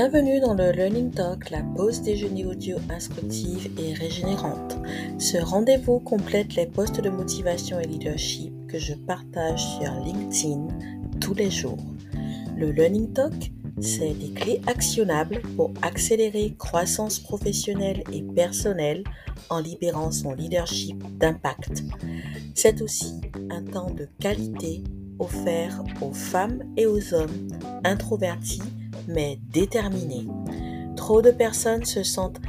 Bienvenue dans le Learning Talk, la pause déjeuner audio instructive et régénérante. Ce rendez-vous complète les postes de motivation et leadership que je partage sur LinkedIn tous les jours. Le Learning Talk, c'est des clés actionnables pour accélérer croissance professionnelle et personnelle en libérant son leadership d'impact. C'est aussi un temps de qualité offert aux femmes et aux hommes introvertis mais déterminés. Trop de personnes se sentent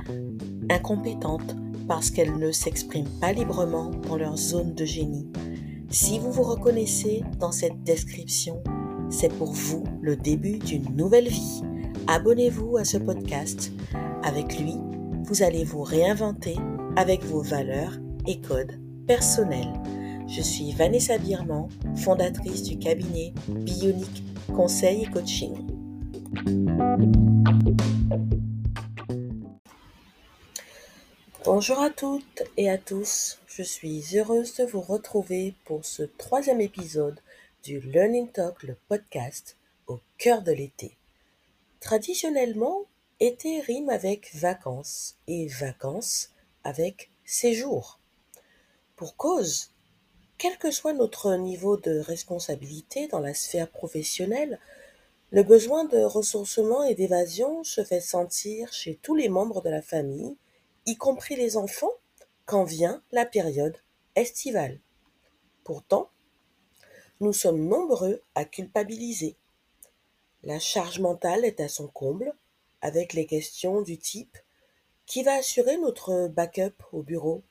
incompétentes parce qu'elles ne s'expriment pas librement dans leur zone de génie. Si vous vous reconnaissez dans cette description, c'est pour vous le début d'une nouvelle vie. Abonnez-vous à ce podcast. Avec lui, vous allez vous réinventer avec vos valeurs et codes personnels. Je suis Vanessa Birman, fondatrice du cabinet Bionic Conseil et Coaching. Bonjour à toutes et à tous, je suis heureuse de vous retrouver pour ce troisième épisode du Learning Talk, le podcast au cœur de l'été. Traditionnellement, été rime avec vacances et vacances avec séjour. Pour cause, quel que soit notre niveau de responsabilité dans la sphère professionnelle, le besoin de ressourcement et d'évasion se fait sentir chez tous les membres de la famille, y compris les enfants, quand vient la période estivale. Pourtant, nous sommes nombreux à culpabiliser. La charge mentale est à son comble, avec les questions du type qui va assurer notre backup au bureau?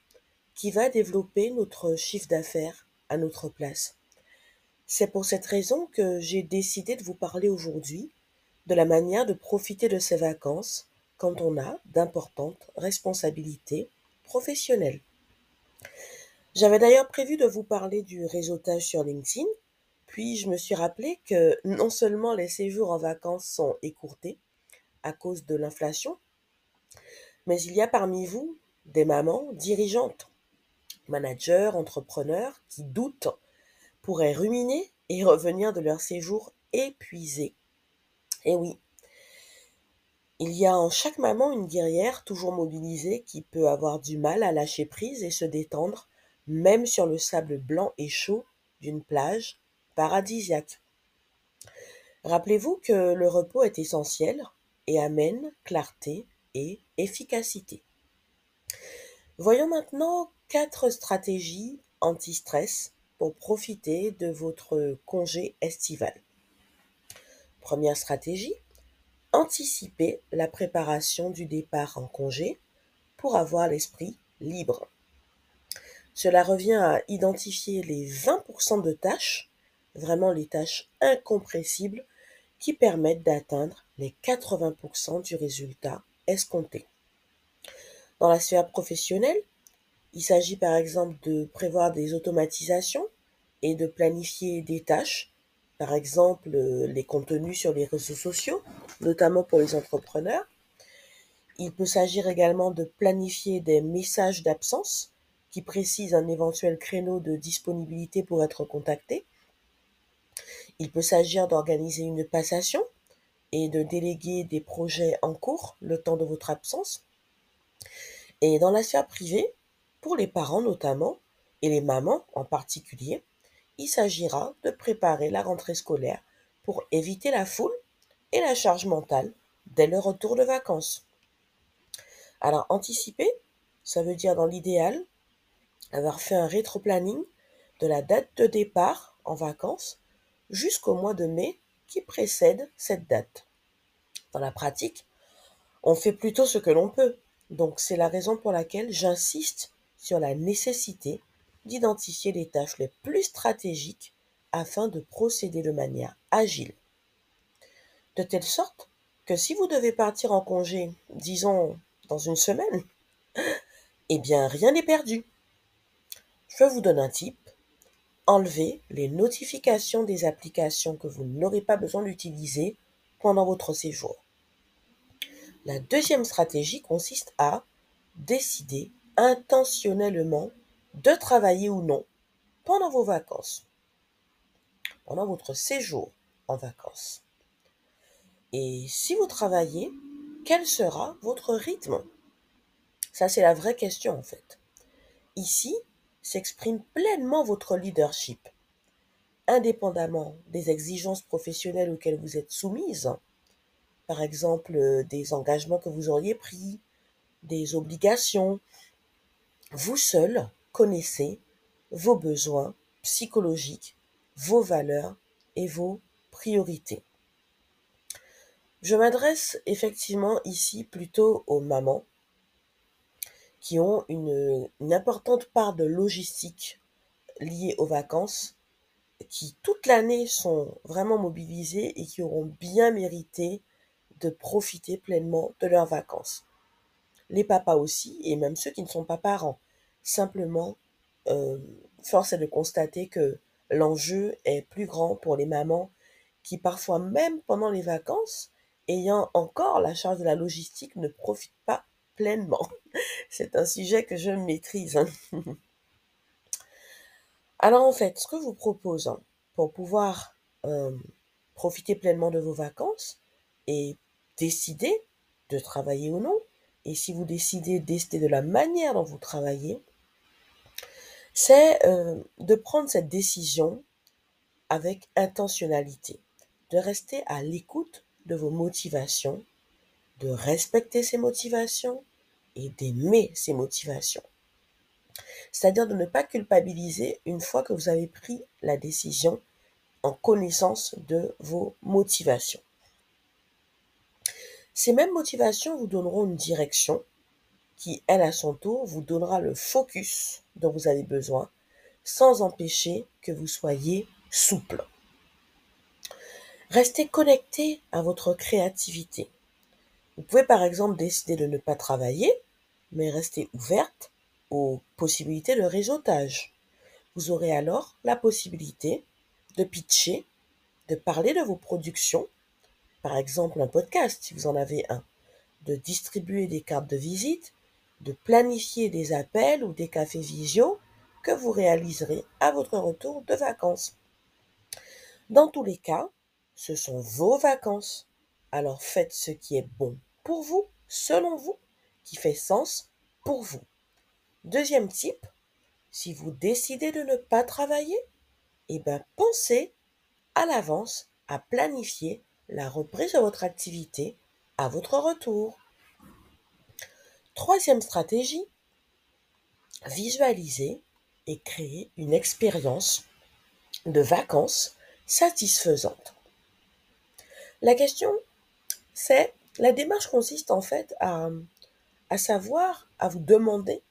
Qui va développer notre chiffre d'affaires à notre place? C'est pour cette raison que j'ai décidé de vous parler aujourd'hui de la manière de profiter de ces vacances quand on a d'importantes responsabilités professionnelles. J'avais d'ailleurs prévu de vous parler du réseautage sur LinkedIn, puis je me suis rappelé que non seulement les séjours en vacances sont écourtés à cause de l'inflation, mais il y a parmi vous des mamans dirigeantes, managers, entrepreneurs qui doutent pourraient ruminer et revenir de leur séjour épuisés. Et oui, il y a en chaque maman une guerrière toujours mobilisée qui peut avoir du mal à lâcher prise et se détendre, même sur le sable blanc et chaud d'une plage paradisiaque. Rappelez-vous que le repos est essentiel et amène clarté et efficacité. Voyons maintenant quatre stratégies anti-stress pour profiter de votre congé estival. Première stratégie, anticiper la préparation du départ en congé pour avoir l'esprit libre. Cela revient à identifier les 20% de tâches, vraiment les tâches incompressibles, qui permettent d'atteindre les 80% du résultat escompté. Dans la sphère professionnelle, il s'agit par exemple de prévoir des automatisations et de planifier des tâches, par exemple euh, les contenus sur les réseaux sociaux, notamment pour les entrepreneurs. Il peut s'agir également de planifier des messages d'absence qui précisent un éventuel créneau de disponibilité pour être contacté. Il peut s'agir d'organiser une passation et de déléguer des projets en cours le temps de votre absence. Et dans la sphère privée, pour les parents notamment, et les mamans en particulier, il s'agira de préparer la rentrée scolaire pour éviter la foule et la charge mentale dès le retour de vacances. Alors anticiper, ça veut dire dans l'idéal avoir fait un rétro-planning de la date de départ en vacances jusqu'au mois de mai qui précède cette date. Dans la pratique, on fait plutôt ce que l'on peut. Donc c'est la raison pour laquelle j'insiste sur la nécessité d'identifier les tâches les plus stratégiques afin de procéder de manière agile. De telle sorte que si vous devez partir en congé, disons dans une semaine, eh bien rien n'est perdu. Je vous donne un tip. Enlevez les notifications des applications que vous n'aurez pas besoin d'utiliser pendant votre séjour. La deuxième stratégie consiste à décider intentionnellement de travailler ou non pendant vos vacances, pendant votre séjour en vacances. Et si vous travaillez, quel sera votre rythme? Ça, c'est la vraie question en fait. Ici s'exprime pleinement votre leadership, indépendamment des exigences professionnelles auxquelles vous êtes soumise, par exemple euh, des engagements que vous auriez pris, des obligations. Vous seul connaissez vos besoins psychologiques, vos valeurs et vos priorités. Je m'adresse effectivement ici plutôt aux mamans qui ont une, importante part de logistique liée aux vacances, qui toute l'année sont vraiment mobilisées et qui auront bien mérité de profiter pleinement de leurs vacances. Les papas aussi, et même ceux qui ne sont pas parents. Simplement, euh, force est de constater que l'enjeu est plus grand pour les mamans qui parfois même pendant les vacances, ayant encore la charge de la logistique, ne profitent pas pleinement. C'est un sujet que je maîtrise. Hein. Alors en fait, ce que vous propose hein, pour pouvoir euh, profiter pleinement de vos vacances et décider de travailler ou non, et si vous décidez décider de la manière dont vous travaillez, c'est euh, de prendre cette décision avec intentionnalité, de rester à l'écoute de vos motivations, de respecter ces motivations et d'aimer ces motivations. C'est-à-dire de ne pas culpabiliser une fois que vous avez pris la décision en connaissance de vos motivations. Ces mêmes motivations vous donneront une direction qui, elle, à son tour, vous donnera le focus dont vous avez besoin sans empêcher que vous soyez souple. Restez connecté à votre créativité. Vous pouvez par exemple décider de ne pas travailler, mais rester ouverte aux possibilités de réseautage. Vous aurez alors la possibilité de pitcher, de parler de vos productions par exemple un podcast si vous en avez un, de distribuer des cartes de visite, de planifier des appels ou des cafés visio que vous réaliserez à votre retour de vacances. Dans tous les cas, ce sont vos vacances. Alors faites ce qui est bon pour vous, selon vous, qui fait sens pour vous. Deuxième type, si vous décidez de ne pas travailler, eh bien pensez à l'avance à planifier la reprise de votre activité à votre retour. Troisième stratégie, visualiser et créer une expérience de vacances satisfaisante. La question, c'est, la démarche consiste en fait à, savoir, à vous demander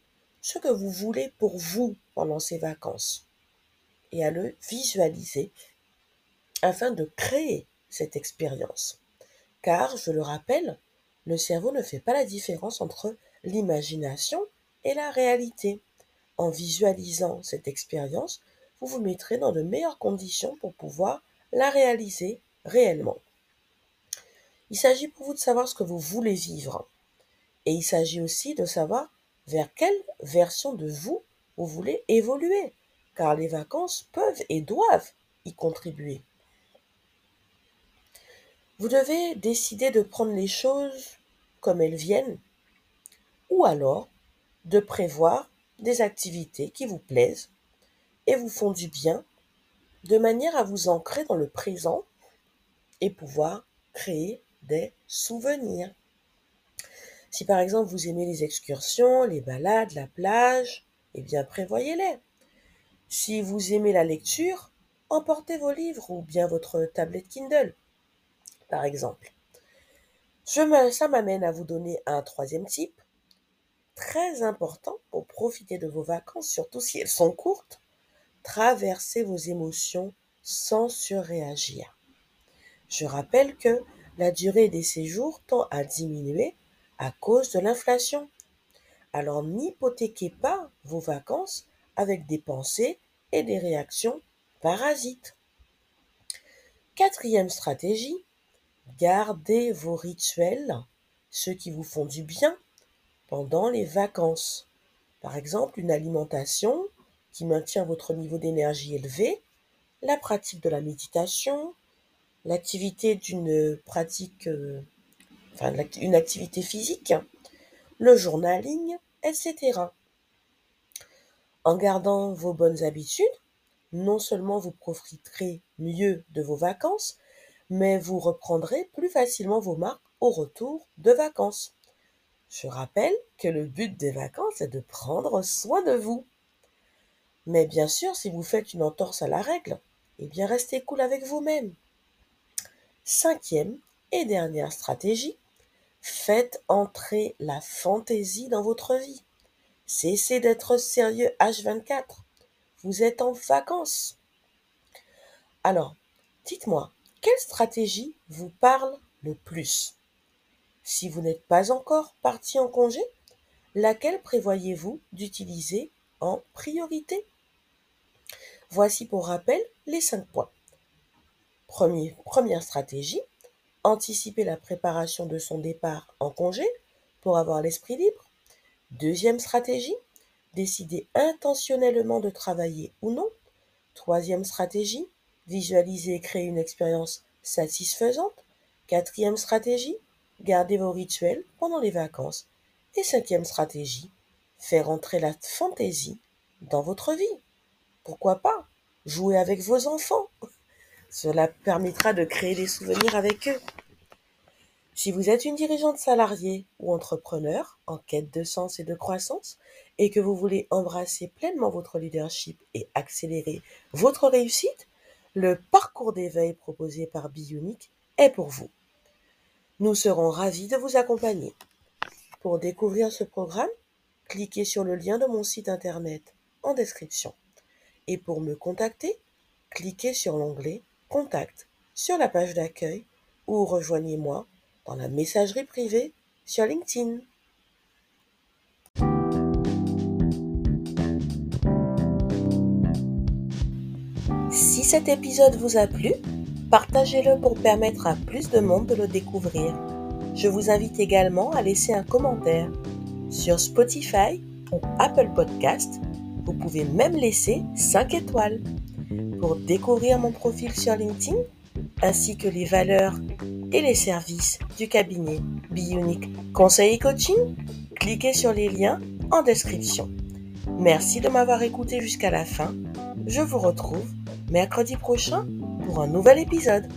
ce que vous voulez pour vous pendant ces vacances et à le visualiser afin de créer cette expérience. Car, je le rappelle, le cerveau ne fait pas la différence entre l'imagination et la réalité. En visualisant cette expérience, vous vous mettrez dans de meilleures conditions pour pouvoir la réaliser réellement. Il s'agit pour vous de savoir ce que vous voulez vivre. Et il s'agit aussi de savoir vers quelle version de vous vous voulez évoluer, car les vacances peuvent et doivent y contribuer. Vous devez décider de prendre les choses comme elles viennent ou alors de prévoir des activités qui vous plaisent et vous font du bien de manière à vous ancrer dans le présent et pouvoir créer des souvenirs. Si par exemple vous aimez les excursions, les balades, la plage, eh bien prévoyez-les. Si vous aimez la lecture, emportez vos livres ou bien votre tablette Kindle par exemple. ça m'amène à vous donner un troisième type, très important pour profiter de vos vacances, surtout si elles sont courtes. Traversez vos émotions sans surréagir. Je rappelle que la durée des séjours tend à diminuer à cause de l'inflation. Alors n'hypothéquez pas vos vacances avec des pensées et des réactions parasites. Quatrième stratégie, Gardez vos rituels, ceux qui vous font du bien, pendant les vacances. Par exemple, une alimentation qui maintient votre niveau d'énergie élevé, la pratique de la méditation, l'activité d'une pratique, euh, une activité physique, le journaling, etc. En gardant vos bonnes habitudes, non seulement vous profiterez mieux de vos vacances, mais vous reprendrez plus facilement vos marques au retour de vacances. Je rappelle que le but des vacances est de prendre soin de vous. Mais bien sûr, si vous faites une entorse à la règle, eh bien restez cool avec vous-même. Cinquième et dernière stratégie, faites entrer la fantaisie dans votre vie. Cessez d'être sérieux H24. Vous êtes en vacances. Alors, dites-moi, quelle stratégie vous parle le plus? Si vous n'êtes pas encore parti en congé, laquelle prévoyez-vous d'utiliser en priorité? Voici pour rappel les cinq points. première stratégie, anticiper la préparation de son départ en congé pour avoir l'esprit libre. Deuxième stratégie, décider intentionnellement de travailler ou non. Troisième stratégie, visualiser et créer une expérience satisfaisante. Quatrième stratégie, garder vos rituels pendant les vacances. Et cinquième stratégie, faire entrer la fantaisie dans votre vie. Pourquoi pas jouer avec vos enfants? Cela permettra de créer des souvenirs avec eux. Si vous êtes une dirigeante salariée ou entrepreneur en quête de sens et de croissance et que vous voulez embrasser pleinement votre leadership et accélérer votre réussite, le parcours d'éveil proposé par Bionic est pour vous. Nous serons ravis de vous accompagner. Pour découvrir ce programme, cliquez sur le lien de mon site internet en description. Et pour me contacter, cliquez sur l'onglet Contact sur la page d'accueil ou rejoignez-moi dans la messagerie privée sur LinkedIn. Cet épisode vous a plu, partagez-le pour permettre à plus de monde de le découvrir. Je vous invite également à laisser un commentaire sur Spotify ou Apple Podcast. Vous pouvez même laisser 5 étoiles. Pour découvrir mon profil sur LinkedIn, ainsi que les valeurs et les services du cabinet Bionic Conseil et Coaching, cliquez sur les liens en description. Merci de m'avoir écouté jusqu'à la fin. Je vous retrouve mercredi prochain pour un nouvel épisode.